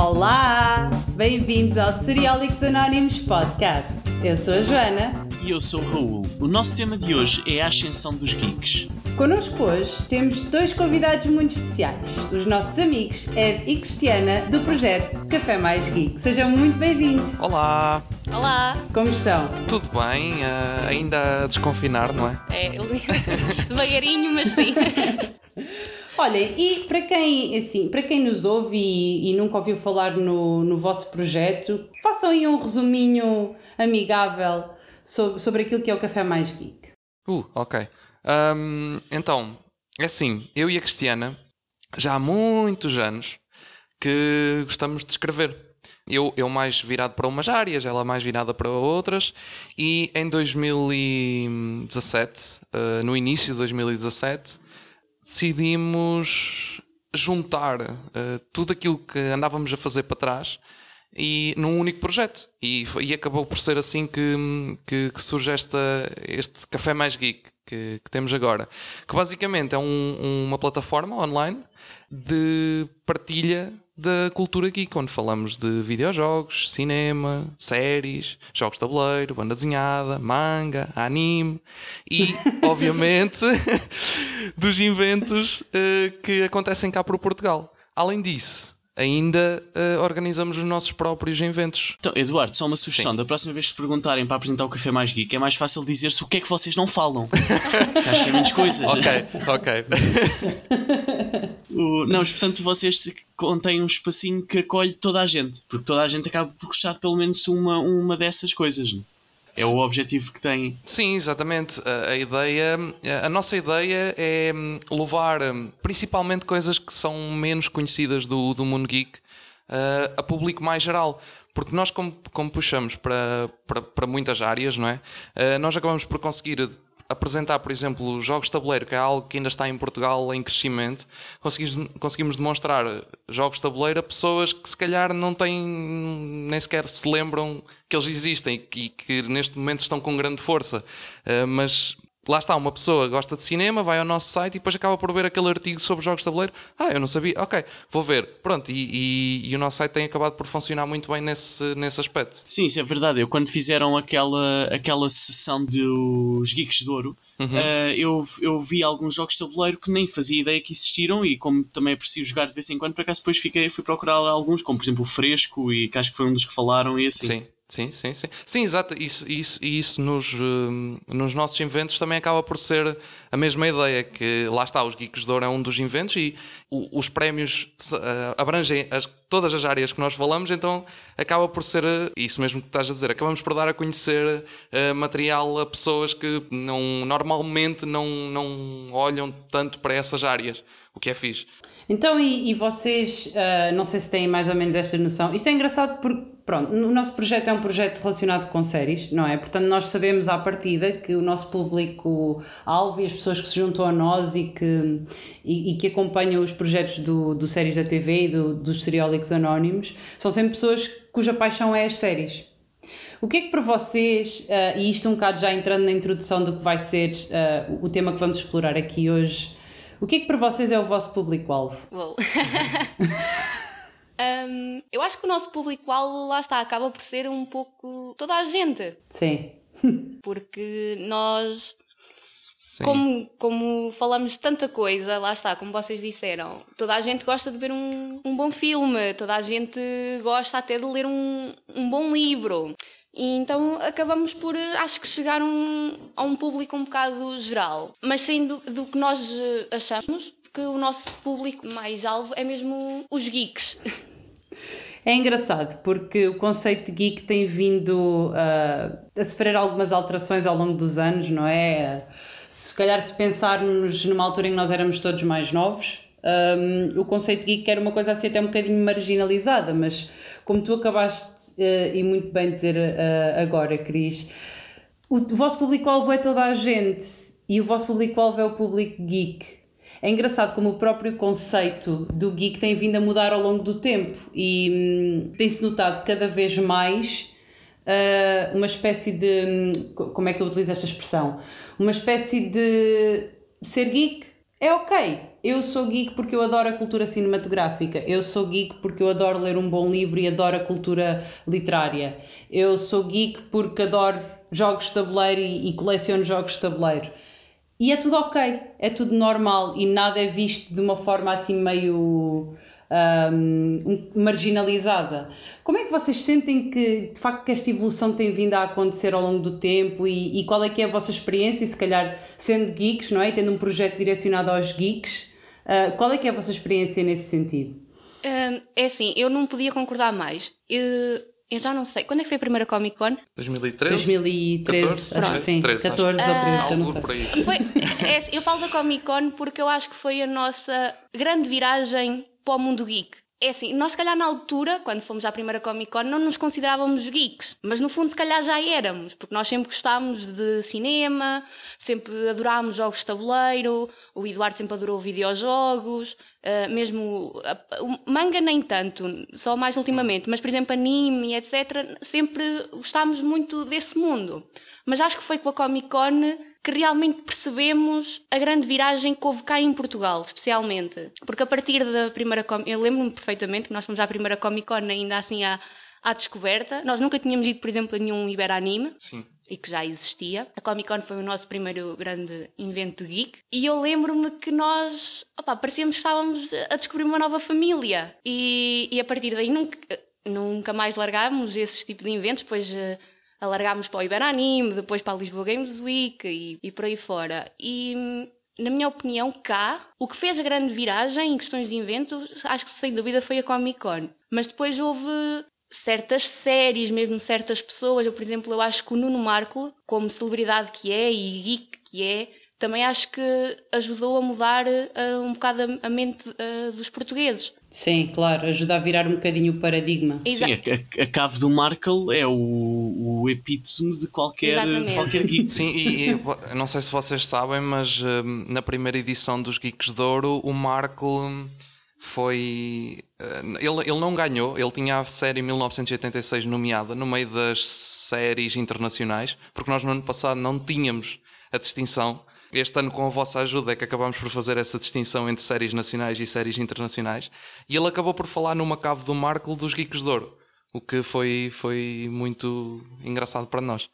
Olá! Bem-vindos ao Cereólicos Anónimos Podcast. Eu sou a Joana. E eu sou o Raul. O nosso tema de hoje é a ascensão dos geeks. Connosco hoje temos dois convidados muito especiais, os nossos amigos Ed e Cristiana do projeto Café Mais Geek. Sejam muito bem-vindos. Olá! Olá! Como estão? Tudo bem? Uh, ainda a desconfinar, não é? É, devagarinho, mas sim. Olhem, e para quem, assim, para quem nos ouve e, e, nunca ouviu falar no, no vosso projeto, façam aí um resuminho amigável sobre, sobre aquilo que é o Café Mais Geek. Uh, ok. Um, então, é assim, eu e a Cristiana, já há muitos anos que gostamos de escrever. Eu, eu mais virado para umas áreas, ela mais virada para outras, e em 2017, uh, no início de 2017, decidimos juntar uh, tudo aquilo que andávamos a fazer para trás e num único projeto. E, e acabou por ser assim que, que, que surge esta, este Café Mais Geek que, que temos agora. Que basicamente é um, uma plataforma online de partilha da cultura geek, onde falamos de videojogos, cinema, séries, jogos de tabuleiro, banda desenhada, manga, anime e, obviamente, dos inventos uh, que acontecem cá por Portugal. Além disso, ainda uh, organizamos os nossos próprios eventos. Então, Eduardo, só uma sugestão: Sim. da próxima vez que perguntarem para apresentar o Café Mais Geek, é mais fácil dizer-se o que é que vocês não falam. Acho que é menos coisas. Ok, ok. o, não, mas portanto vocês contêm um espacinho que acolhe toda a gente, porque toda a gente acaba por gostar pelo menos uma, uma dessas coisas. Não? É o objetivo que tem. Sim, exatamente. A, a, ideia, a nossa ideia é hum, levar hum, principalmente coisas que são menos conhecidas do, do mundo geek uh, a público mais geral. Porque nós, como, como puxamos para, para, para muitas áreas, não é? Uh, nós acabamos por conseguir apresentar, por exemplo, jogos de tabuleiro, que é algo que ainda está em Portugal em crescimento, conseguimos, conseguimos demonstrar jogos de tabuleiro a pessoas que se calhar não têm, nem sequer se lembram que eles existem e que, que neste momento estão com grande força. Uh, mas lá está, uma pessoa gosta de cinema, vai ao nosso site e depois acaba por ver aquele artigo sobre jogos de tabuleiro. Ah, eu não sabia, ok, vou ver. Pronto, e, e, e, o nosso site tem acabado por funcionar muito bem nesse, nesse aspecto. Sim, isso é verdade. Eu quando fizeram aquela, aquela sessão dos Geeks de Ouro, uhum. uh, eu, eu vi alguns jogos de tabuleiro que nem fazia ideia que existiram e como também aprecio jogar de vez em quando, por acaso depois fiquei, fui procurar alguns, como por exemplo o Fresco e que acho que foi um dos que falaram e assim. Sim. Sim, sim, sim. Sim, exato. Isso, isso, isso nos, uh, nos nossos inventos também acaba por ser a mesma ideia, que lá está, os Geeks de Ouro é um dos inventos e os prémios uh, abrangem as, todas as áreas que nós falamos, então acaba por ser uh, isso mesmo que estás a dizer. Acabamos por dar a conhecer material a pessoas que não, normalmente não, não olham tanto para essas áreas, o que é fixe. Então, e, e vocês, não sei se têm mais ou menos esta noção, isto é engraçado porque Pronto, o nosso projeto é um projeto relacionado com séries, não é? Portanto, nós sabemos à partida que o nosso público-alvo e as pessoas que se juntam a nós e que, e, e que acompanham os projetos do, do séries da TV e do, dos seriólicos anónimos são sempre pessoas cuja paixão é as séries. O que é que para vocês, uh, e isto um bocado já entrando na introdução do que vai ser uh, o tema que vamos explorar aqui hoje, o que é que para vocês é o vosso público-alvo? Um, eu acho que o nosso público-alvo, lá está, acaba por ser um pouco toda a gente. Sim. Porque nós, como, como falamos tanta coisa, lá está, como vocês disseram, toda a gente gosta de ver um, um bom filme, toda a gente gosta até de ler um, um bom livro. E então acabamos por, acho que, chegar um, a um público um bocado geral. Mas sendo do que nós achamos, que o nosso público mais alvo é mesmo os geeks. É engraçado porque o conceito de geek tem vindo uh, a sofrer algumas alterações ao longo dos anos, não é? Se calhar, se pensarmos numa altura em que nós éramos todos mais novos, um, o conceito de geek era uma coisa assim até um bocadinho marginalizada, mas como tu acabaste uh, e muito bem dizer uh, agora, Cris, o, o vosso público-alvo é toda a gente e o vosso público-alvo é o público geek. É engraçado como o próprio conceito do geek tem vindo a mudar ao longo do tempo e hum, tem-se notado cada vez mais uh, uma espécie de. Como é que eu utilizo esta expressão? Uma espécie de ser geek é ok. Eu sou geek porque eu adoro a cultura cinematográfica. Eu sou geek porque eu adoro ler um bom livro e adoro a cultura literária. Eu sou geek porque adoro jogos de tabuleiro e, e coleciono jogos de tabuleiro. E é tudo ok, é tudo normal e nada é visto de uma forma assim meio um, marginalizada. Como é que vocês sentem que de facto que esta evolução tem vindo a acontecer ao longo do tempo e, e qual é que é a vossa experiência, se calhar sendo geeks, não é? Tendo um projeto direcionado aos geeks, uh, qual é que é a vossa experiência nesse sentido? É assim, eu não podia concordar mais. Eu, eu já não sei. Quando é que foi a primeira Comic Con? 2013? 2013, 14, acho que sim. 13, 14 acho. ou 13, uh, não sei. Foi, é, assim, eu falo da Comic Con porque eu acho que foi a nossa grande viragem para o mundo geek. É assim, nós se calhar na altura, quando fomos à primeira Comic Con, não nos considerávamos geeks, mas no fundo se calhar já éramos, porque nós sempre gostávamos de cinema, sempre adorámos jogos de tabuleiro, o Eduardo sempre adorou videojogos, uh, mesmo uh, o manga nem tanto, só mais Sim. ultimamente, mas por exemplo anime etc, sempre gostámos muito desse mundo. Mas acho que foi com a Comic Con que realmente percebemos a grande viragem que houve cá em Portugal, especialmente. Porque a partir da primeira Comic eu lembro-me perfeitamente que nós fomos à primeira Comic Con ainda assim à, à descoberta. Nós nunca tínhamos ido, por exemplo, a nenhum Iberanime. Sim e que já existia. A Comic Con foi o nosso primeiro grande evento geek e eu lembro-me que nós opa, parecíamos que estávamos a descobrir uma nova família e, e a partir daí nunca, nunca mais largámos esse tipo de eventos, pois eh, alargámos para o Iberanime, depois para a Lisboa Games Week e, e por aí fora. E na minha opinião, cá, o que fez a grande viragem em questões de eventos, acho que sem dúvida foi a Comic Con. Mas depois houve certas séries, mesmo certas pessoas. Eu, por exemplo, eu acho que o Nuno Marco, como celebridade que é e geek que é, também acho que ajudou a mudar uh, um bocado a, mente uh, dos portugueses. Sim, claro, ajuda a virar um bocadinho o paradigma. Sim, a, a, cave do Markle é o, o epítome de qualquer, qualquer geek. Sim, e, e, não sei se vocês sabem, mas um, na primeira edição dos Geeks de Ouro, o Markle foi. Uh, ele, ele não ganhou, ele tinha a série 1986 nomeada no meio das séries internacionais, porque nós no ano passado não tínhamos a distinção este ano, com a vossa ajuda, é que acabámos por fazer essa distinção entre séries nacionais e séries internacionais. E ele acabou por falar numa cave do Marco dos Geeks de Ouro, o que foi, foi muito engraçado para nós.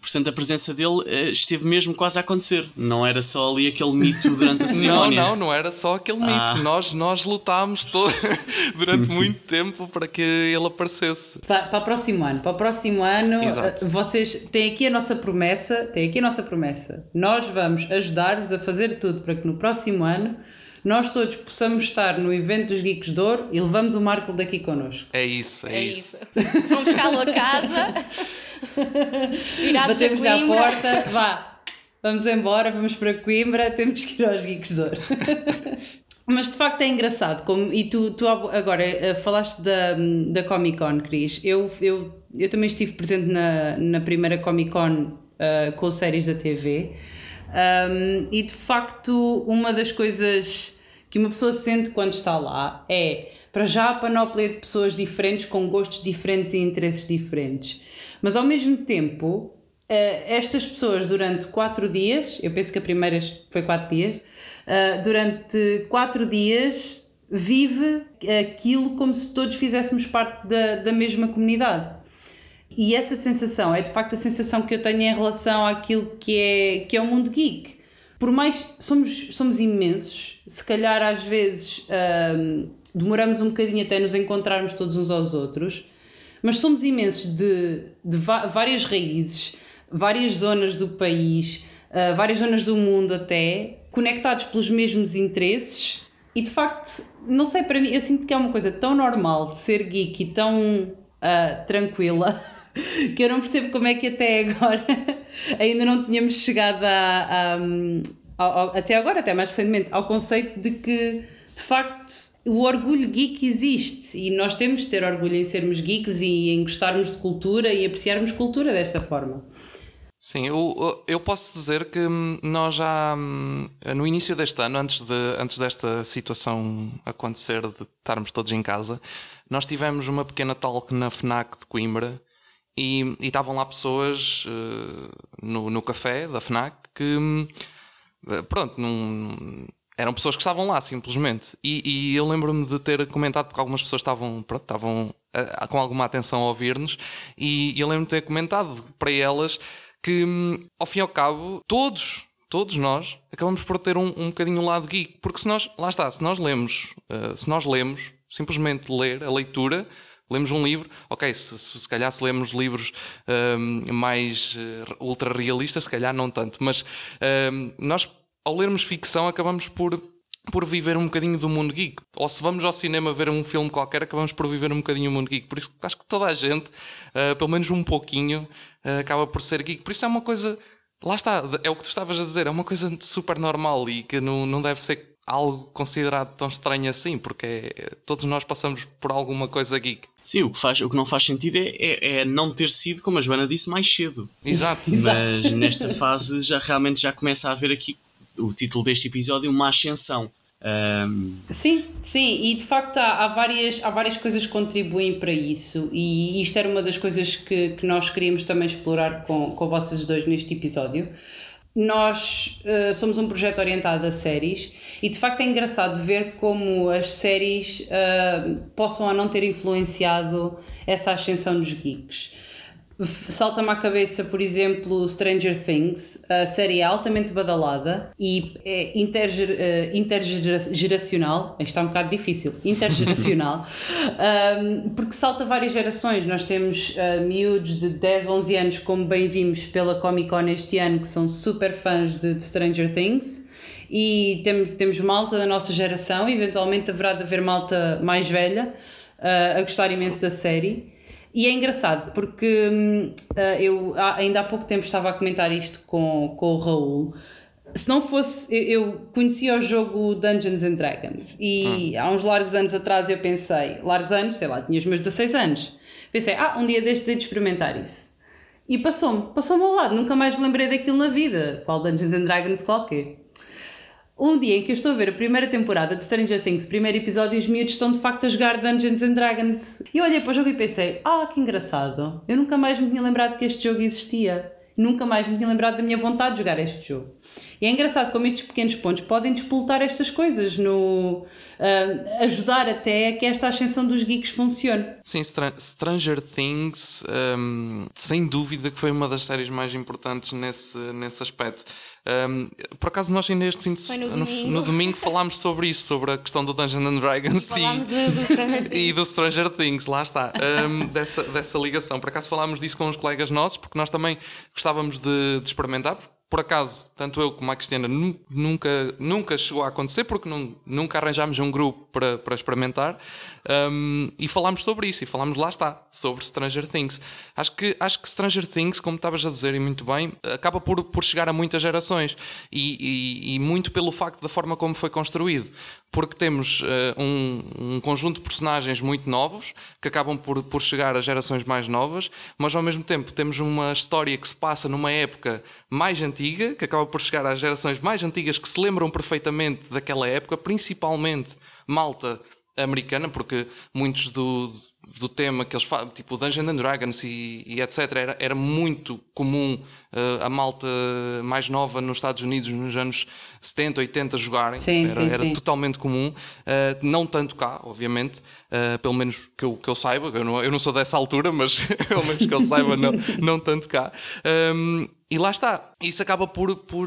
Portanto, a presença dele eh, esteve mesmo quase a acontecer. Não era só ali aquele mito durante a cerimónia. não, não, não era só aquele mito. Ah. Nós, nós lutámos todo, durante muito tempo para que ele aparecesse. Para, para o próximo ano. Para o próximo ano, Exato. Eh, vocês têm aqui a nossa promessa. Têm aqui a nossa promessa. Nós vamos ajudar-vos a fazer tudo para que no próximo ano nós todos possamos estar no evento dos Geeks de Ouro e levamos o Marco daqui connosco. É isso, é, é isso. isso. Vamos buscá-lo a casa, virados Batemos à porta, vá, vamos embora, vamos para Coimbra, temos que ir aos Geeks de Ouro. Mas de facto é engraçado, como, e tu, tu agora eh, falaste da, da Comic Con, Cris. Eu, eu, eu também estive presente na, na primeira Comic Con uh, com séries da TV. Um, e de facto, uma das coisas que uma pessoa sente quando está lá é, para já, a panóplia de pessoas diferentes, com gostos diferentes e interesses diferentes. Mas ao mesmo tempo, Uh, estas pessoas durante quatro dias, eu penso que a primeira foi quatro dias, uh, durante quatro dias vive aquilo como se todos fizéssemos parte da, da mesma comunidade. E essa sensação é de facto a sensação que eu tenho em relação àquilo que é, que é o mundo geek. Por mais somos, somos imensos, se calhar às vezes demoramos um bocadinho até nos encontrarmos todos uns aos outros, mas somos imensos de, de várias raízes, várias zonas do país, uh, várias zonas do mundo até, conectados pelos mesmos interesses. E de facto, não sei, para mim, eu sinto que é uma coisa tão normal ser geek e tão uh, tranquila que eu não percebo como é que até agora ainda não tínhamos chegado a, a, a, até agora, até mais recentemente, ao conceito de que de facto o orgulho geek existe e nós temos de ter orgulho em sermos geeks e em gostarmos de cultura e apreciarmos cultura desta forma. Sim, eu, eu posso dizer que nós já no início deste ano, antes, de, antes desta situação acontecer, de estarmos todos em casa, nós tivemos uma pequena talk na FNAC de Coimbra e, e estavam lá pessoas uh, no, no café da FNAC que, uh, pronto, num, Eram pessoas que estavam lá, simplesmente. E, e eu lembro-me de ter comentado, porque algumas pessoas estavam, pronto, estavam uh, com alguma atenção a ouvir-nos, e, e eu lembro-me de ter comentado para elas que, hum, ao fim e ao cabo, todos, todos nós, acabamos por ter um, um bocadinho um lado geek. Porque se nós, lá está, se nós lemos, uh, se nós lemos, simplesmente ler a leitura lemos um livro, ok, se, se, se calhar se lemos livros um, mais uh, ultra realistas, se calhar não tanto, mas um, nós ao lermos ficção acabamos por por viver um bocadinho do mundo geek. Ou se vamos ao cinema ver um filme qualquer, acabamos por viver um bocadinho o mundo geek. Por isso acho que toda a gente, uh, pelo menos um pouquinho, uh, acaba por ser geek. Por isso é uma coisa. Lá está, é o que tu estavas a dizer, é uma coisa super normal e que não, não deve ser algo considerado tão estranho assim, porque é, todos nós passamos por alguma coisa geek. Sim, o que, faz, o que não faz sentido é, é, é não ter sido, como a Joana disse, mais cedo. Exato. Mas nesta fase já realmente já começa a haver aqui o título deste episódio, uma ascensão. Um... Sim, sim, e de facto há, há, várias, há várias coisas que contribuem para isso, e isto era uma das coisas que, que nós queríamos também explorar com, com vocês dois neste episódio. Nós uh, somos um projeto orientado a séries e de facto é engraçado ver como as séries uh, possam ou não ter influenciado essa ascensão dos geeks. Salta-me à cabeça, por exemplo, Stranger Things, a série é altamente badalada e é interger, uh, intergeracional. Isto está um bocado difícil. Intergeracional. um, porque salta várias gerações. Nós temos uh, miúdos de 10, 11 anos, como bem vimos pela Comic Con este ano, que são super fãs de, de Stranger Things e temos, temos malta da nossa geração, eventualmente haverá de haver malta mais velha uh, a gostar imenso da série. E é engraçado porque uh, eu ainda há pouco tempo estava a comentar isto com, com o Raul. Se não fosse. Eu, eu conhecia o jogo Dungeons and Dragons e hum. há uns largos anos atrás eu pensei, largos anos, sei lá, tinha os meus 16 anos. Pensei, ah, um dia destes hei de experimentar isso. E passou-me, passou-me ao lado, nunca mais me lembrei daquilo na vida. Qual Dungeons and Dragons qualquer um dia em que eu estou a ver a primeira temporada de Stranger Things, primeiro episódio, os miúdos estão de facto a jogar Dungeons and Dragons. E eu olhei para o jogo e pensei: ah, que engraçado. Eu nunca mais me tinha lembrado que este jogo existia. Nunca mais me tinha lembrado da minha vontade de jogar este jogo. E é engraçado como estes pequenos pontos podem despoltar estas coisas, no uh, ajudar até a que esta ascensão dos geeks funcione. Sim, Stranger Things, um, sem dúvida que foi uma das séries mais importantes nesse, nesse aspecto. Um, por acaso nós ainda este fim de semana no, domingo. no, domingo falámos sobre isso, sobre a questão do Dungeons and Dragons e, e, do Stranger Things, lá está, um, dessa, dessa ligação. Por acaso falámos disso com os colegas nossos, porque nós também gostávamos de, de experimentar, por acaso, tanto eu como a Cristiana nunca, nunca chegou a acontecer porque nunca arranjámos um grupo para, para experimentar um, e falámos sobre isso e falámos lá está, sobre Stranger Things. Acho que, acho que Stranger Things, como estavas a dizer e muito bem, acaba por, por chegar a muitas gerações e, e, e muito pelo facto da forma como foi construído porque temos uh, um, um, conjunto de personagens muito novos que acabam por, por chegar a gerações mais novas, mas ao mesmo tempo temos uma história que se passa numa época mais antiga, que acaba por chegar às gerações mais antigas que se lembram perfeitamente daquela época, principalmente malta americana, porque muitos do, do tema que eles falam, tipo Dungeons and Dragons e, e etc., era, era muito comum uh, a malta mais nova nos Estados Unidos nos anos 70, 80 jogarem. Sim, era, sim, era sim. totalmente comum. Uh, não tanto cá, obviamente, uh, pelo menos que eu, que eu saiba. Eu não, eu não sou dessa altura, mas pelo menos que eu saiba, não, não tanto cá. Um, e lá está. Isso acaba por, por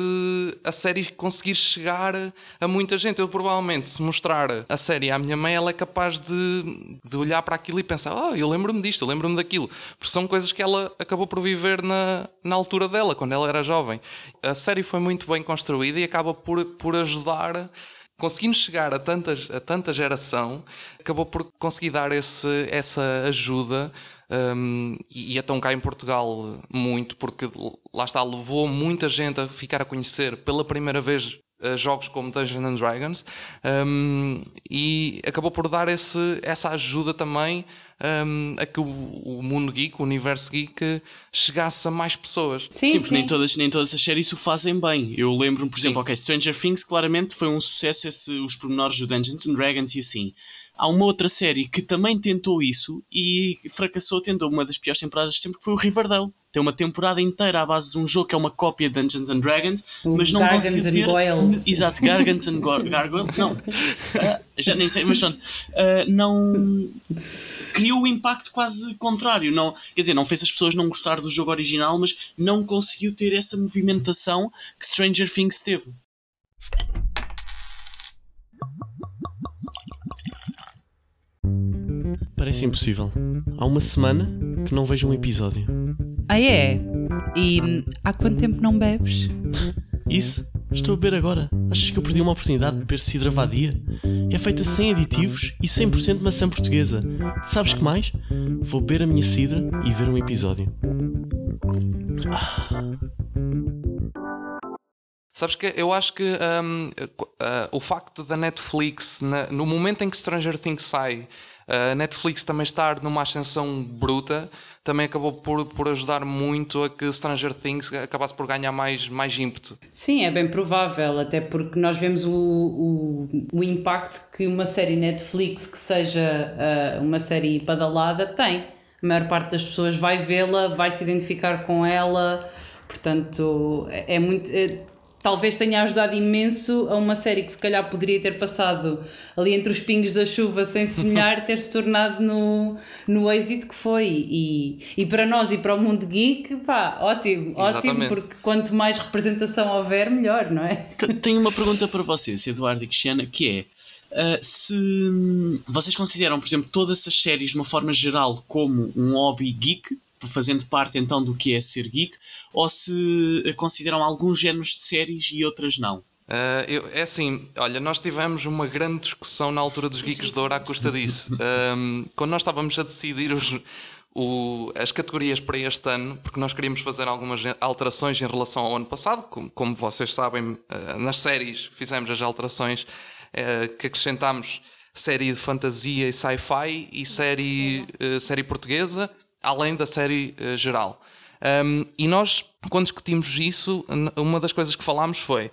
a série conseguir chegar a muita gente. Eu provavelmente, se mostrar a série à minha mãe, ela é capaz de, de olhar para aquilo e pensar: Oh, eu lembro-me disto, eu lembro-me daquilo. Porque são coisas que ela acabou por viver na, na altura dela, quando ela era jovem. A série foi muito bem construída e acaba por, por ajudar conseguimos chegar a, tantas, a tanta geração, acabou por conseguir dar esse, essa ajuda. Um, e, e então cá em Portugal muito, porque lá está, levou muita gente a ficar a conhecer pela primeira vez uh, jogos como Dungeons and Dragons um, e acabou por dar esse, essa ajuda também um, a que o, o, mundo geek, o universo geek, chegasse a mais pessoas. Sim, sim, porque Nem, todas, nem todas as séries o fazem bem. Eu lembro-me, por exemplo, ok, Stranger Things claramente foi um sucesso esse, os pormenores do Dungeons and Dragons e assim. Há uma outra série que também tentou isso e fracassou, tendo uma das piores temporadas de sempre, que foi o Riverdale. tem uma temporada inteira à base de um jogo que é uma cópia de Dungeons and Dragons, O mas não Gargants conseguiu and ter. Exato, Gargants and Gar- Gargoyles. Não, Ah, já nem sei, mas pronto. Ah, não. Criou o impacto quase contrário. Não, quer dizer, não fez as pessoas não gostar do jogo original, mas não conseguiu ter essa movimentação que Stranger Things teve. Parece impossível. Há uma semana que não vejo um episódio. Ah, é? E hum, há quanto tempo não bebes? Isso? Estou a beber agora. Achas que eu perdi uma oportunidade de beber cidra vadia? É feita sem aditivos e 100% maçã portuguesa. Sabes que mais? Vou beber a minha cidra e ver um episódio. Sabes que eu acho que hum, uh, o facto da Netflix, na- no momento em que Stranger Things sai, a Netflix também estar numa ascensão bruta, também acabou por, por ajudar muito a que Stranger Things acabasse por ganhar mais, mais ímpeto. Sim, é bem provável, até porque nós vemos o, o, o impacto que uma série Netflix que seja ah, uma série badalada tem. A maior parte das pessoas vai vê-la, vai se identificar com ela, portanto, é, é muito. é- talvez tenha ajudado imenso a uma série que se calhar poderia ter passado ali entre os pingos da chuva sem sonhar, ter se tornado no, no êxito que foi. E, e para nós e para o mundo geek, pá, ótimo, ótimo, porque quanto mais representação houver, melhor, não é? Tenho uma pergunta para vocês, Eduardo e Cristiana, que é ah, se vocês consideram, por exemplo, todas essas séries de uma forma geral como um hobby geek, fazendo parte então do que é ser geek, ou se ah, consideram alguns géneros de séries e outras não? Uh, eu- é assim, olha, nós tivemos uma grande discussão na altura dos Geeks de Ouro à custa disso. Um, quando nós estávamos a decidir os- o- as categorias para este ano, porque nós queríamos fazer algumas alterações em relação ao ano passado, como, como vocês sabem, uh, nas séries fizemos as alterações uh, que acrescentámos série de fantasia e sci-fi e série, uh, série portuguesa, além da série uh, geral. Um, e nós, quando discutimos isso, uma das coisas que falámos foi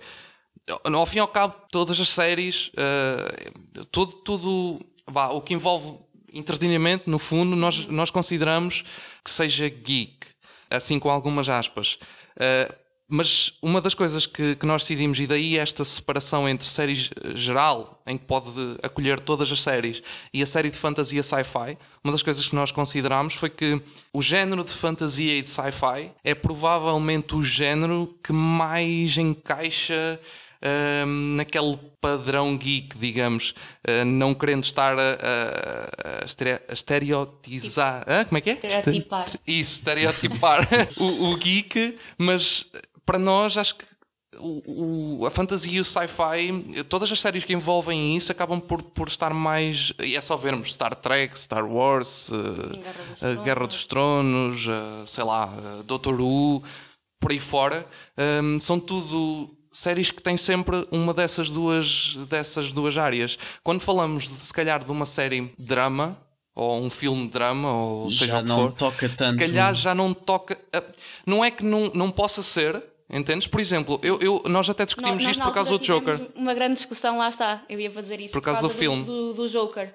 ao fim e ao cabo, todas as séries, eh, tudo, tudo vá, o que envolve entretenimento, no fundo, nós, nós consideramos que seja geek, assim com algumas aspas. Eh, mas uma das coisas que, que nós decidimos, e daí esta separação entre séries eh, geral, em que pode acolher todas as séries, e a série de fantasia sci-fi, uma das coisas que nós consideramos foi que o género de fantasia e de sci-fi é provavelmente o género que mais encaixa hum, naquele padrão geek, digamos, uh, não querendo estar a, a- a estere- a estereotizar. Hã? Como é que é? Estereotipar. Isso, estereotipar o, o geek, mas para nós acho que o- o- a fantasia e o sci-fi, todas as séries que envolvem isso acabam por, por estar mais. E é só vermos Star Trek, Star Wars, eh, a Guerra dos Tronos, eh, sei lá, eh, Doctor Who, por aí fora. Hum, são tudo séries que têm sempre uma dessas duas, dessas duas áreas. Quando falamos, de, se calhar, de uma série drama. Ou um filme de drama, ou seja Já o que não for, toca se tanto. calhar já não toca. Não é que não, não possa ser, entendes? Por exemplo, eu, eu- nós até discutimos Nós, isto por causa do Joker. Uma grande discussão, lá está. Eu ia para dizer isso. Por causa do filme. Do, do Joker.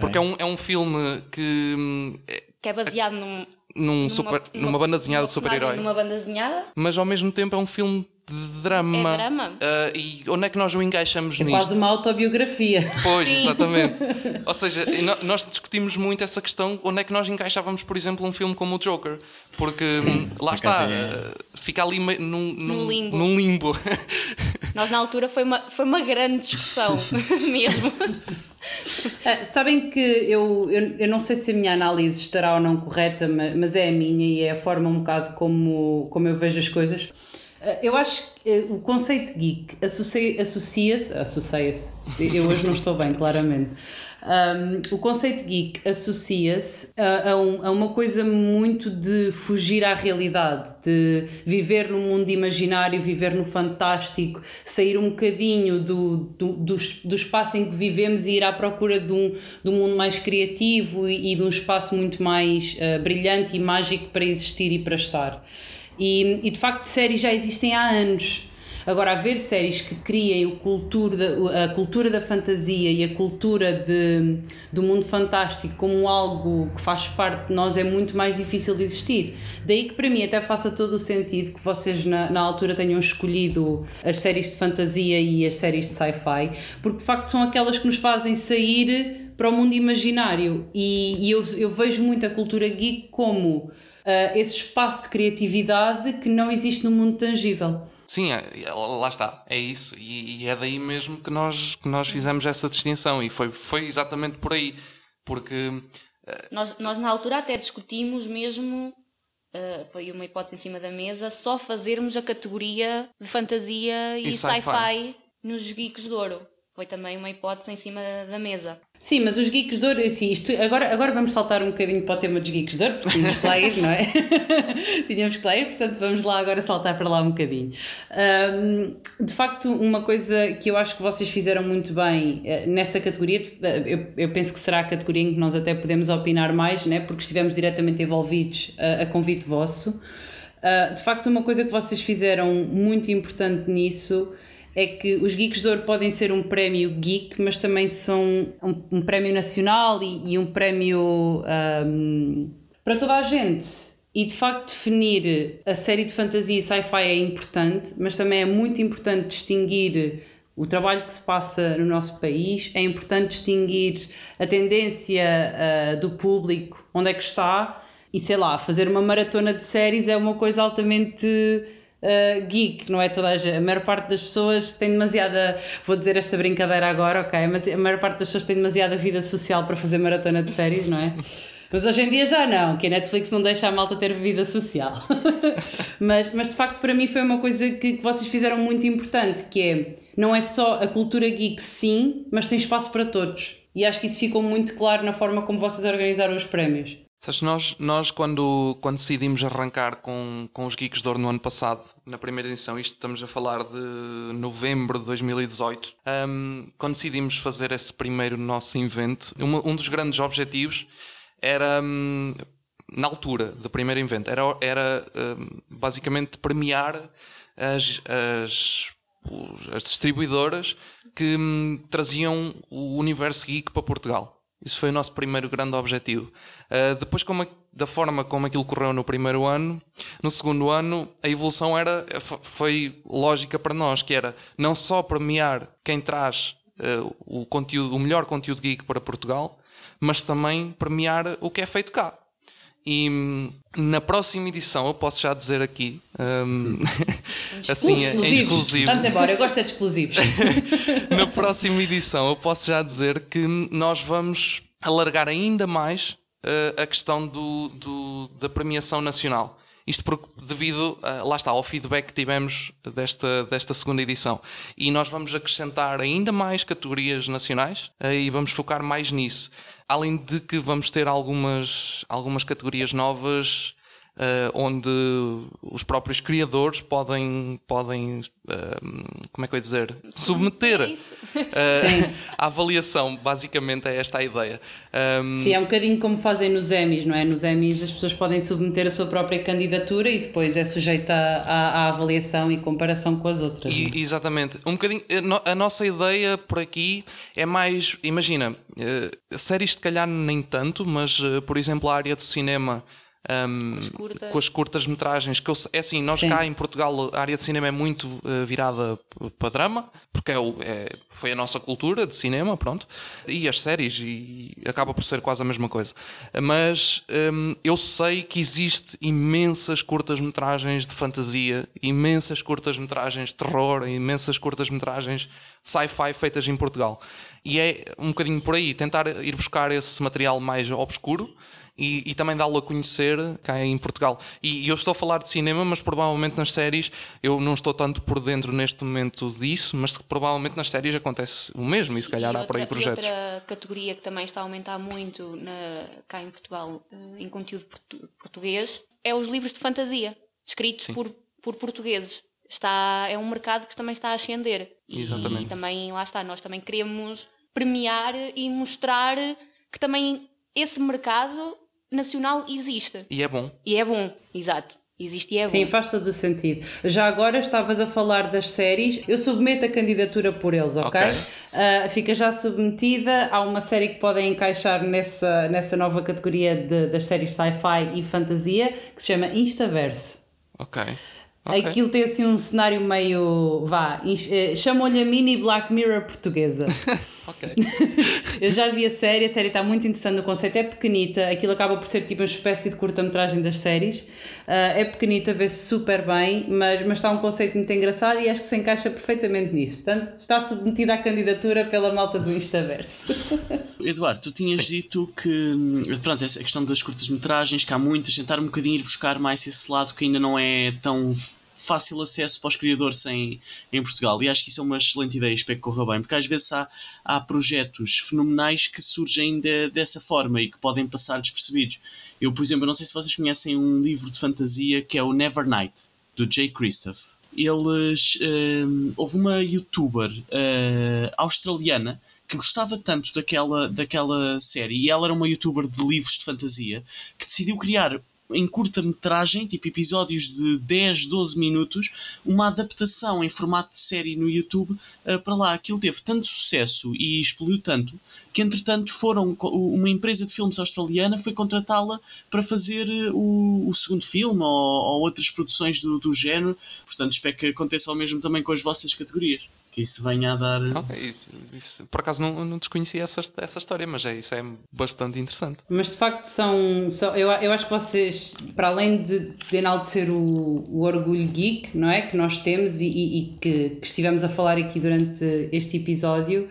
Porque é um, é um filme que. hum, é Que é baseado num, num super, numa, banda desenhada de numa super-herói. Numa banda desenhada. Mas ao mesmo tempo é um filme de drama. É drama? Ah, e onde é que nós o encaixamos É nisto? quase uma autobiografia. Pois, Sim. exatamente. Ou seja, nós discutimos muito essa questão, onde é que nós encaixávamos, por exemplo, um filme como o Joker. Porque hum, lá está, acaso é- fica ali num, num, No limbo. num limbo. Nós na altura foi uma, foi uma grande discussão mesmo. Ah, sabem que eu, eu, eu não sei se a minha análise estará ou não correta, ma- mas é a minha e é a forma um bocado como, como eu vejo as coisas. Ah, Eu acho que eh, o conceito geek associa- associa-se. Associa-se. Eu hoje não estou bem, claramente. Um, o conceito geek associa-se a, a um- a uma coisa muito de fugir à realidade, de viver num mundo imaginário, viver no fantástico, sair um bocadinho do, do, do, do espaço em que vivemos e ir à procura de um, de um mundo mais criativo e, e de um espaço muito mais ah, brilhante e mágico para existir e para estar. E, e de facto, séries já existem há anos. Agora, haver séries que criem o cultura, a cultura da fantasia e a cultura de, do mundo fantástico como algo que faz parte de nós é muito mais difícil de existir. Daí que para mim até faça todo o sentido que vocês na, na altura tenham escolhido as séries de fantasia e as séries de sci-fi, porque de facto são aquelas que nos fazem sair para o mundo imaginário. E, e eu, eu vejo muito a cultura geek como uh, esse espaço de criatividade que não existe no mundo tangível. Sim, é, é, lá está, é isso. E, e, é daí mesmo que nós, que nós fizemos essa distinção. E foi, foi exatamente por aí. Porque. Uh... Nós, nós, na altura, até discutimos mesmo. Uh, foi uma hipótese em cima da mesa, só fazermos a categoria de fantasia e, e sci-fi sci nos Geeks de Ouro. Foi também uma hipótese em cima da mesa. Sim, mas os geeks de ouro, assim, isto, agora, agora vamos saltar um bocadinho para o tema dos geeks de ouro, porque tínhamos que lá ir, não é? tínhamos que lá ir, portanto vamos lá agora saltar para lá um bocadinho. Um, de facto, uma coisa que eu acho que vocês fizeram muito bem eh, nessa categoria, eh, eu, eu penso que será a categoria em que nós até podemos opinar mais, né? porque estivemos diretamente envolvidos a, a convite vosso. Uh, de facto, uma coisa que vocês fizeram muito importante nisso é que os Geeks de Ouro podem ser um prémio geek, mas também são um, um prémio nacional e, e um prémio um, para toda a gente. E de facto, definir a série de fantasia e sci-fi é importante, mas também é muito importante distinguir o trabalho que se passa no nosso país, é importante distinguir a tendência uh, do público, onde é que está, e sei lá, fazer uma maratona de séries é uma coisa altamente uh, geek, não é toda a, a maior parte das pessoas tem demasiada, vou dizer esta brincadeira agora, ok, mas a maior parte das pessoas tem demasiada vida social para fazer maratona de séries, não é? Mas hoje em dia já não, que a Netflix não deixa a malta ter vida social. mas, mas de facto para mim foi uma coisa que, que vocês fizeram muito importante, que é não é só a cultura geek sim, mas tem espaço para todos. E acho que isso ficou muito claro na forma como vocês organizaram os prémios. Sabes, nós, nós quando, quando decidimos arrancar com, com os Geeks de Ouro no ano passado, na primeira edição, isto estamos a falar de novembro de 2018, um, quando decidimos fazer esse primeiro nosso evento, um, um dos grandes objetivos era, um, na altura do primeiro evento, era, era um, basicamente premiar as, as, as distribuidoras que hum, traziam o universo geek para Portugal. Isso foi o nosso primeiro grande objetivo. Uh, depois, como, da forma como aquilo correu no primeiro ano, no segundo ano, a evolução era, foi lógica para nós, que era não só premiar quem traz uh, o, conteúdo, o melhor conteúdo geek para Portugal, mas também premiar o que é feito cá. E na próxima edição, eu posso já dizer aqui, um, assim, é exclusivo. Vamos embora, eu gosto é de exclusivos. na próxima edição, eu posso já dizer que nós vamos alargar ainda mais uh, a questão do, do, da premiação nacional. Isto porque, devido, uh, lá está, ao feedback que tivemos desta, desta segunda edição. E nós vamos acrescentar ainda mais categorias nacionais uh, e vamos focar mais nisso. Além de que vamos ter algumas, algumas categorias novas onde os próprios criadores podem, podem uh, como é que eu ia dizer, submeter uh, a avaliação. Basicamente é esta a ideia. Um, Sim, é um bocadinho como fazem nos Emmys, não é? Nos Emmys as pessoas podem submeter a sua própria candidatura e depois é sujeita à, à avaliação e comparação com as outras. E, é? exatamente. Um bocadinho, a nossa ideia por aqui é mais, imagina, séries se calhar nem tanto, mas por exemplo a área do cinema um, curtas. com as curtas metragens. Que eu, é assim, nós Sim. cá em Portugal a área de cinema é muito uh, virada para drama, porque é, o, é, foi a nossa cultura de cinema, pronto, e as séries, e acaba por ser quase a mesma coisa. Mas um, eu sei que existe imensas curtas metragens de fantasia, imensas curtas metragens de terror, imensas curtas metragens de sci-fi feitas em Portugal. E é um bocadinho por aí, tentar ir buscar esse material mais obscuro e, e também dá-lo a conhecer cá em Portugal. E, e, eu estou a falar de cinema, mas provavelmente nas séries eu não estou tanto por dentro neste momento disso, mas provavelmente nas séries acontece o mesmo e se calhar e há outra, por aí projetos. outra categoria que também está a aumentar muito na, cá em Portugal eh, em conteúdo português é os livros de fantasia, escritos por, por portugueses. Está, é um mercado que também está a ascender. E, Exatamente. e também, lá está, nós também queremos premiar e mostrar que também esse mercado nacional existe. E é bom. E é bom, exato. existe e é bom. Sim, faz todo o sentido. Já agora estavas a falar das séries, eu submeto a candidatura por eles, ok? Ok. Uh, fica já submetida. Há uma série que podem encaixar nessa, nessa nova categoria de- das séries sci-fi e fantasia que se chama Instaverse. Ok. Ok. Aquilo tem assim um cenário meio. vá, eh, chamam-lhe a mini Black Mirror portuguesa. Ok. Eu já vi a série, a série está muito interessante no conceito, é pequenita, aquilo acaba por ser tipo uma espécie de curta-metragem das séries. Ah, é pequenita, vê-se super bem, mas, mas está um conceito muito engraçado e acho que se encaixa perfeitamente nisso. Portanto, está submetida à candidatura pela malta do Instaverse. Eduardo, tu tinhas dito que, pronto, essa questão das curtas-metragens, que há muitas, tentar um bocadinho ir buscar mais esse lado que ainda não é tão fácil acesso para os criadores em, em Portugal. E acho que isso é uma excelente ideia, espero que corra bem, porque às vezes há, há projetos fenomenais que surgem de- dessa forma e que podem passar despercebidos. Eu, por exemplo, não sei se vocês conhecem um livro de fantasia que é o Nevernight, do Jay Christoph. Eles. hum, houve uma youtuber eh, australiana que gostava tanto daquela, daquela série e ela era uma youtuber de livros de fantasia que decidiu criar em curta-metragem, tipo episódios de 10, 12 minutos, uma adaptação em formato de série no YouTube eh, para lá. Aquilo teve tanto sucesso e explodiu tanto que, entretanto, foram uma empresa de filmes australiana foi contratá-la para fazer eh, o, o segundo filme ou, ou outras produções do, do género. Portanto, espero que aconteça o mesmo também com as vossas categorias. Que isso venha a dar. Ok, isso- por acaso não, não desconhecia essa, essa história, mas é, isso é bastante interessante. Mas de facto são. são eu, eu acho que vocês, para além de, de enaltecer o, o orgulho geek, não é? Que nós temos e, e- e que, que estivemos a falar aqui durante este episódio,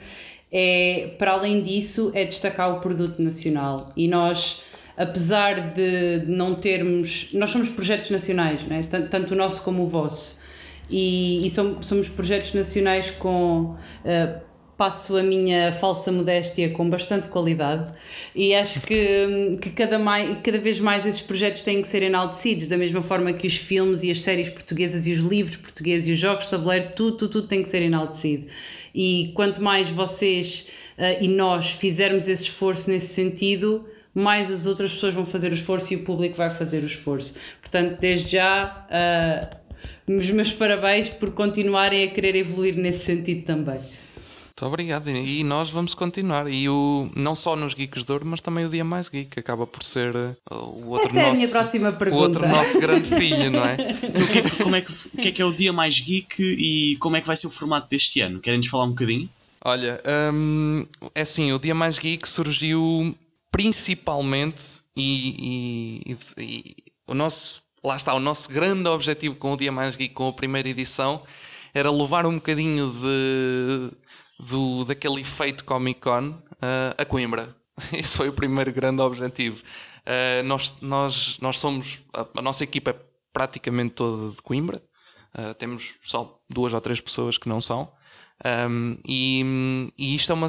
é, para além disso, é destacar o produto nacional. E nós, apesar de não termos. Nós somos projetos nacionais, não é? tanto, tanto o nosso como o vosso. E, e som- somos projetos nacionais com. eh, passo a minha falsa modéstia com bastante qualidade e acho que, que cada, mai, cada vez mais esses projetos têm que ser enaltecidos, da mesma forma que os filmes e as séries portuguesas e os livros portugueses e os jogos de tabuleiro, tudo, tudo, tudo tem que ser enaltecido. E quanto mais vocês eh, e nós fizermos esse esforço nesse sentido, mais as outras pessoas vão fazer o esforço e o público vai fazer o esforço. Portanto, desde já, eh, os meus parabéns por continuarem a querer evoluir nesse sentido também. Muito obrigado. E nós vamos continuar. E o, não só nos Geeks de Ouro, mas também o Dia Mais Geek. Acaba por ser uh, o outro Essa é a nosso, minha próxima o pergunta. outro nosso grande filho, não é? Então, o que é que, como é que, o que é que é o dia mais geek e como é que vai ser o formato deste ano? Querem-nos falar um bocadinho? Olha, hum, é assim, o Dia Mais Geek surgiu principalmente e, e- e- e o nosso, lá está, o nosso grande objetivo com o Dia Mais Geek, com a primeira edição, era levar um bocadinho de, daquele efeito Comic Con ah, a Coimbra. Esse foi o primeiro grande objetivo. Ah, nós, nós, nós somos, a, a nossa equipa é praticamente toda de Coimbra. Uh, temos só duas ou três pessoas que não são. Um, e, e isto é uma.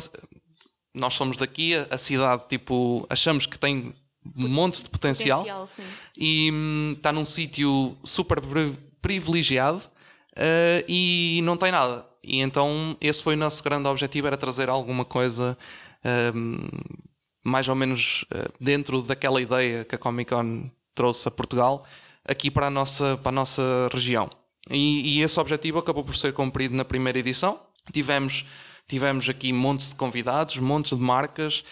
Nós somos daqui, a cidade, tipo, achamos que tem um monte de potencial, Potencial, e hum, está num sítio super pri- privilegiado uh, e não tem nada. E então esse foi o nosso grande objetivo, era trazer alguma coisa um, mais ou menos uh, dentro daquela ideia que a Comic Con trouxe a Portugal, aqui para a nossa, para a nossa região. E, e esse objetivo acabou por ser cumprido na primeira edição. Tivemos, tivemos aqui montes de convidados, montes de marcas,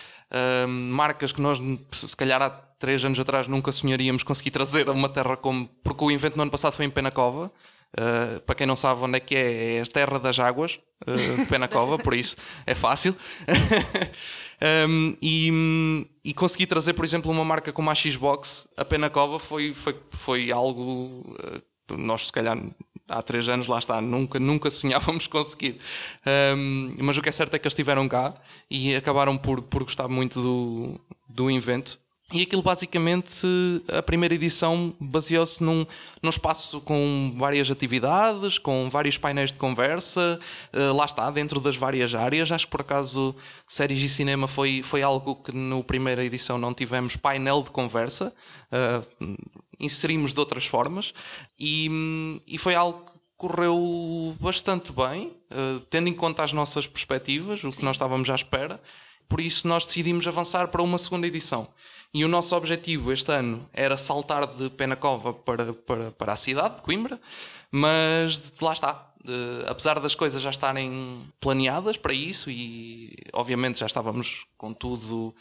marcas que nós, se calhar há três anos atrás, nunca sonharíamos conseguir trazer a uma terra como. Porque o evento no ano passado foi em Penacova. Uh, para quem não sabe onde é que é, é a terra das águas uh, de Penacova, por isso é fácil. Um, e, e consegui trazer, por exemplo, uma marca como a Xbox, a Penacova, foi, foi, foi algo. uh, nós, se calhar, há três anos, lá está, nunca, nunca sonhávamos conseguir. Um, mas o que é certo é que eles estiveram cá e acabaram por, por gostar muito do, do evento. E aquilo basicamente, a primeira edição baseou-se num, num espaço com várias atividades, com vários painéis de conversa, eh, lá está, dentro das várias áreas. Acho que por acaso séries e cinema foi, foi algo que no primeira edição não tivemos painel de conversa, eh, inserimos de outras formas, e, e foi algo que correu bastante bem, eh, tendo em conta as nossas perspectivas, o que nós estávamos à espera. por isso nós decidimos avançar para uma segunda edição. E o nosso objetivo este ano era saltar de Penacova para, para, para a cidade de Coimbra, mas lá está. Uh, apesar das coisas já estarem planeadas para isso e obviamente já estávamos com tudo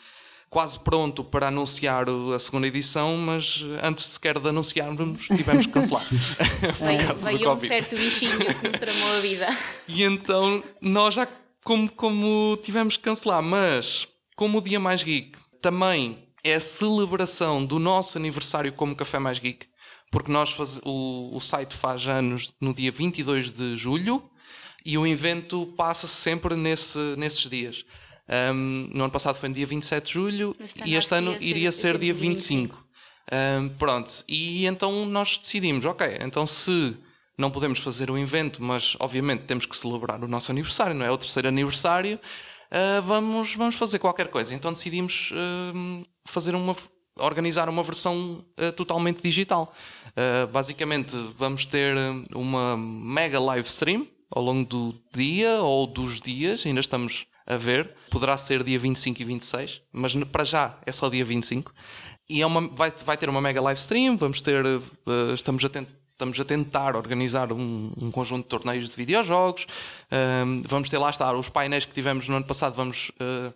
quase pronto para anunciar a segunda edição, mas antes sequer de anunciarmos tivemos que cancelar. veio, um certo bichinho que nos tramou a vida. E então nós já como, como tivemos que cancelar, mas como o Dia Mais Geek também é a celebração do nosso aniversário como Café Mais Geek, porque nós faz, o, o site faz anos no dia 22 de julho e o evento passa sempre nesse, nesses dias. Um, no ano passado foi no dia 27 de julho este e este ano iria ser, ser dia 25. 25. Um, pronto, e então nós decidimos, ok, então se não podemos fazer o evento, mas obviamente temos que celebrar o nosso aniversário, não é? O terceiro aniversário, uh, vamos, vamos fazer qualquer coisa. Então decidimos uh, fazer uma, organizar uma versão uh, totalmente digital. basicamente, vamos ter uma mega live stream ao longo do dia ou dos dias, ainda estamos a ver. Poderá ser dia 25 e 26, mas para já é só dia 25. E é uma, vai, vai ter uma mega live stream, vamos ter, estamos a tentar estamos a tentar organizar um, um conjunto de torneios de videojogos. Um, vamos ter lá estar os painéis que tivemos no ano passado, vamos uh,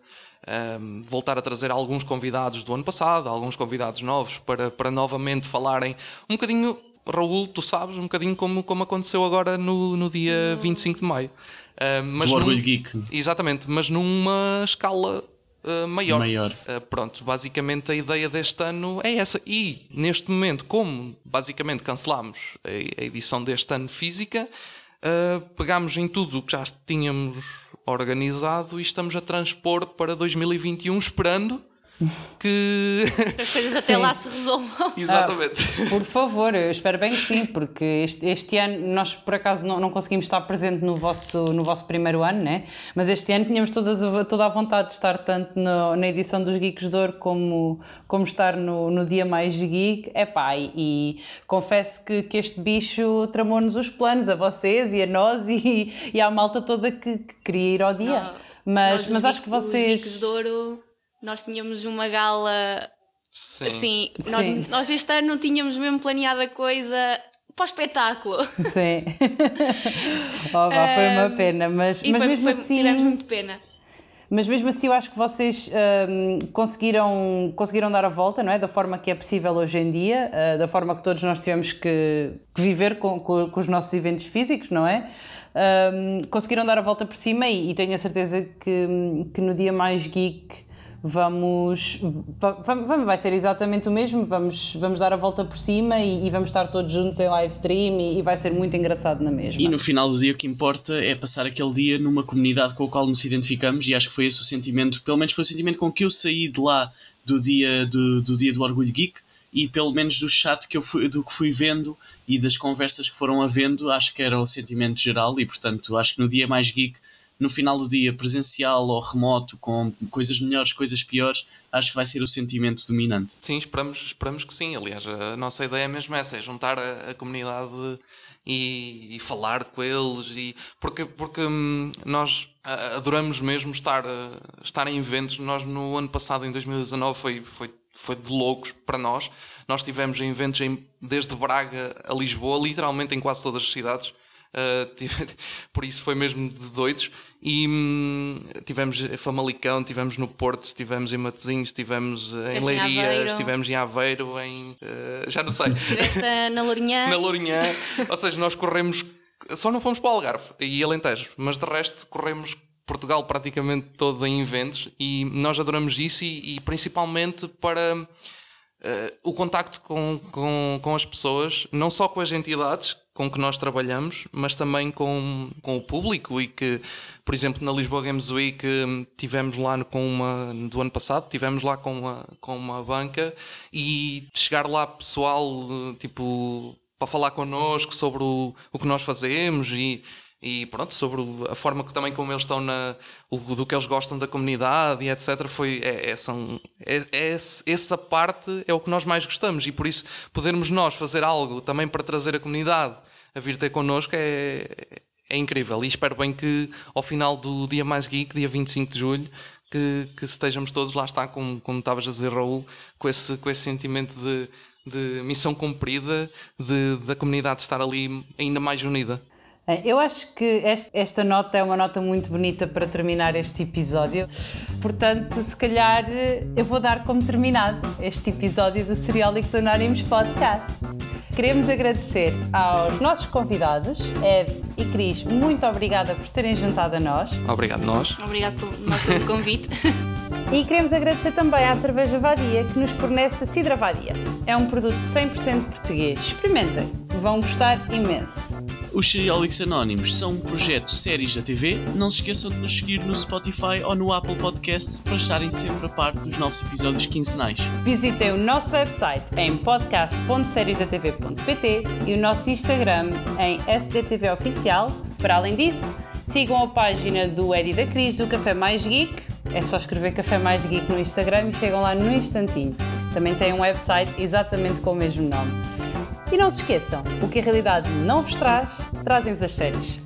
um, voltar a trazer alguns convidados do ano passado, alguns convidados novos, para, para novamente falarem um bocadinho. Raul, tu sabes, um bocadinho como, como aconteceu agora no, no dia 25 de maio. Uh, mas Do Orgulho Geek. Exatamente, mas numa escala uh, maior. maior. Uh, pronto, basicamente a ideia deste ano é essa. E neste momento, como basicamente cancelámos a, a edição deste ano física, uh, pegámos em tudo o que já tínhamos organizado e estamos a transpor para 2021, esperando que as coisas até sim. lá se resolvam. Exatamente. Ah, por favor, eu espero bem que sim, porque este, este ano nós por acaso não, não conseguimos estar presente no vosso, no vosso primeiro ano, né? mas este ano tínhamos todas, toda a vontade de estar tanto no, na edição dos Geeks de Ouro como, como estar no, no dia mais geek. Epá, e, e confesso que, que este bicho tramou-nos os planos a vocês e a nós e, e à malta toda que, que queria ir ao dia. Não, mas, mas acho que vocês. Os Geeks de Ouro nós tínhamos uma gala Sim. assim, nós, Sim. nós este ano não tínhamos mesmo planeado a coisa para o espetáculo. Sim. oh, vá, foi uma pena, mas, mas foi, mesmo foi, assim. Tivemos muito pena. Mas mesmo assim eu acho que vocês um, conseguiram, conseguiram dar a volta, não é? Da forma que é possível hoje em dia, uh, da forma que todos nós tivemos que, que viver com, com, com, os nossos eventos físicos, não é? Um, conseguiram dar a volta por cima e, e tenho a certeza que, que no dia mais geek vamos, vamos, vai ser exatamente o mesmo, vamos, vamos dar a volta por cima e, e vamos estar todos juntos em live stream e, e, vai ser muito engraçado na mesma. E no final do dia o que importa é passar aquele dia numa comunidade com a qual nos identificamos e acho que foi esse o sentimento, pelo menos foi o sentimento com que eu saí de lá do dia do, do dia do Orgulho Geek e pelo menos do chat que eu fui, do que fui vendo e das conversas que foram havendo, acho que era o sentimento geral e portanto acho que no dia mais geek no final do dia, presencial ou remoto, com coisas melhores, coisas piores, acho que vai ser o sentimento dominante. Sim, esperamos, esperamos que sim. Aliás, a nossa ideia é mesmo essa, é juntar a, a comunidade e, e, falar com eles. E, porque porque hum, nós adoramos mesmo estar, estar em eventos. Nós no ano passado, em 2019, foi, foi, foi de loucos para nós. Nós tivemos em eventos em, desde Braga a Lisboa, literalmente em quase todas as cidades. Uh, por isso foi mesmo de doidos. E hum, tivemos em Famalicão, tivemos no Porto, estivemos em Matosinhos, estivemos em Leiria, estivemos em Aveiro, em. Uh, já não sei. Estiveste na Lourinhã. na Lourinhã. Ou seja, nós corremos. Só não fomos para o Algarve e Alentejo, mas de resto corremos Portugal praticamente todo em eventos e nós adoramos isso e, e principalmente para uh, o contacto com, com, com as pessoas, não só com as entidades com que nós trabalhamos, mas também com, com o público e que, por exemplo, na Lisboa Games Week hum, tivemos lá com uma do ano passado, tivemos lá com uma, com uma banca e chegar lá pessoal tipo para falar connosco sobre o, o que nós fazemos e e pronto, sobre a forma que também como eles estão na o, do que eles gostam da comunidade e etc. Foi, é, é, são, é, é, essa parte é o que nós mais gostamos e por isso podermos nós fazer algo também para trazer a comunidade a vir ter connosco é, é incrível. E espero bem que ao final do dia mais geek, dia 25 de julho, que, que estejamos todos, lá está, como, como estavas a dizer, Raul, com esse, com esse sentimento de, de missão cumprida, de, da comunidade estar ali ainda mais unida. É, eu acho que esta nota é uma nota muito bonita para terminar este episódio. Portanto, se calhar eu vou dar como terminado este episódio do Seriólicos Anónimos Podcast. Queremos agradecer aos nossos convidados, Ed e Cris, muito obrigada por terem juntado a nós. Obrigado nós. Obrigado pelo nosso convite. E queremos agradecer também à Cerveja Vadia que nos fornece a Cidra Vadia. É um produto 100% português. Experimentem, vão gostar imenso. Os Seriólicos Anónimos são um projeto séries da TV. Não se esqueçam de nos seguir no Spotify ou no Apple Podcasts para estarem sempre a par dos novos episódios quinzenais. Visitem o nosso website em podcast.seriesdatv.pt e o nosso Instagram em SDTV Oficial. Para além disso, sigam a página do Eddie da Cris do Café Mais Geek é só escrever Café Mais Geek no Instagram e chegam lá no instantinho. Também tem um website exatamente com o mesmo nome. E não se esqueçam, o que a realidade não vos traz, trazem-vos as séries.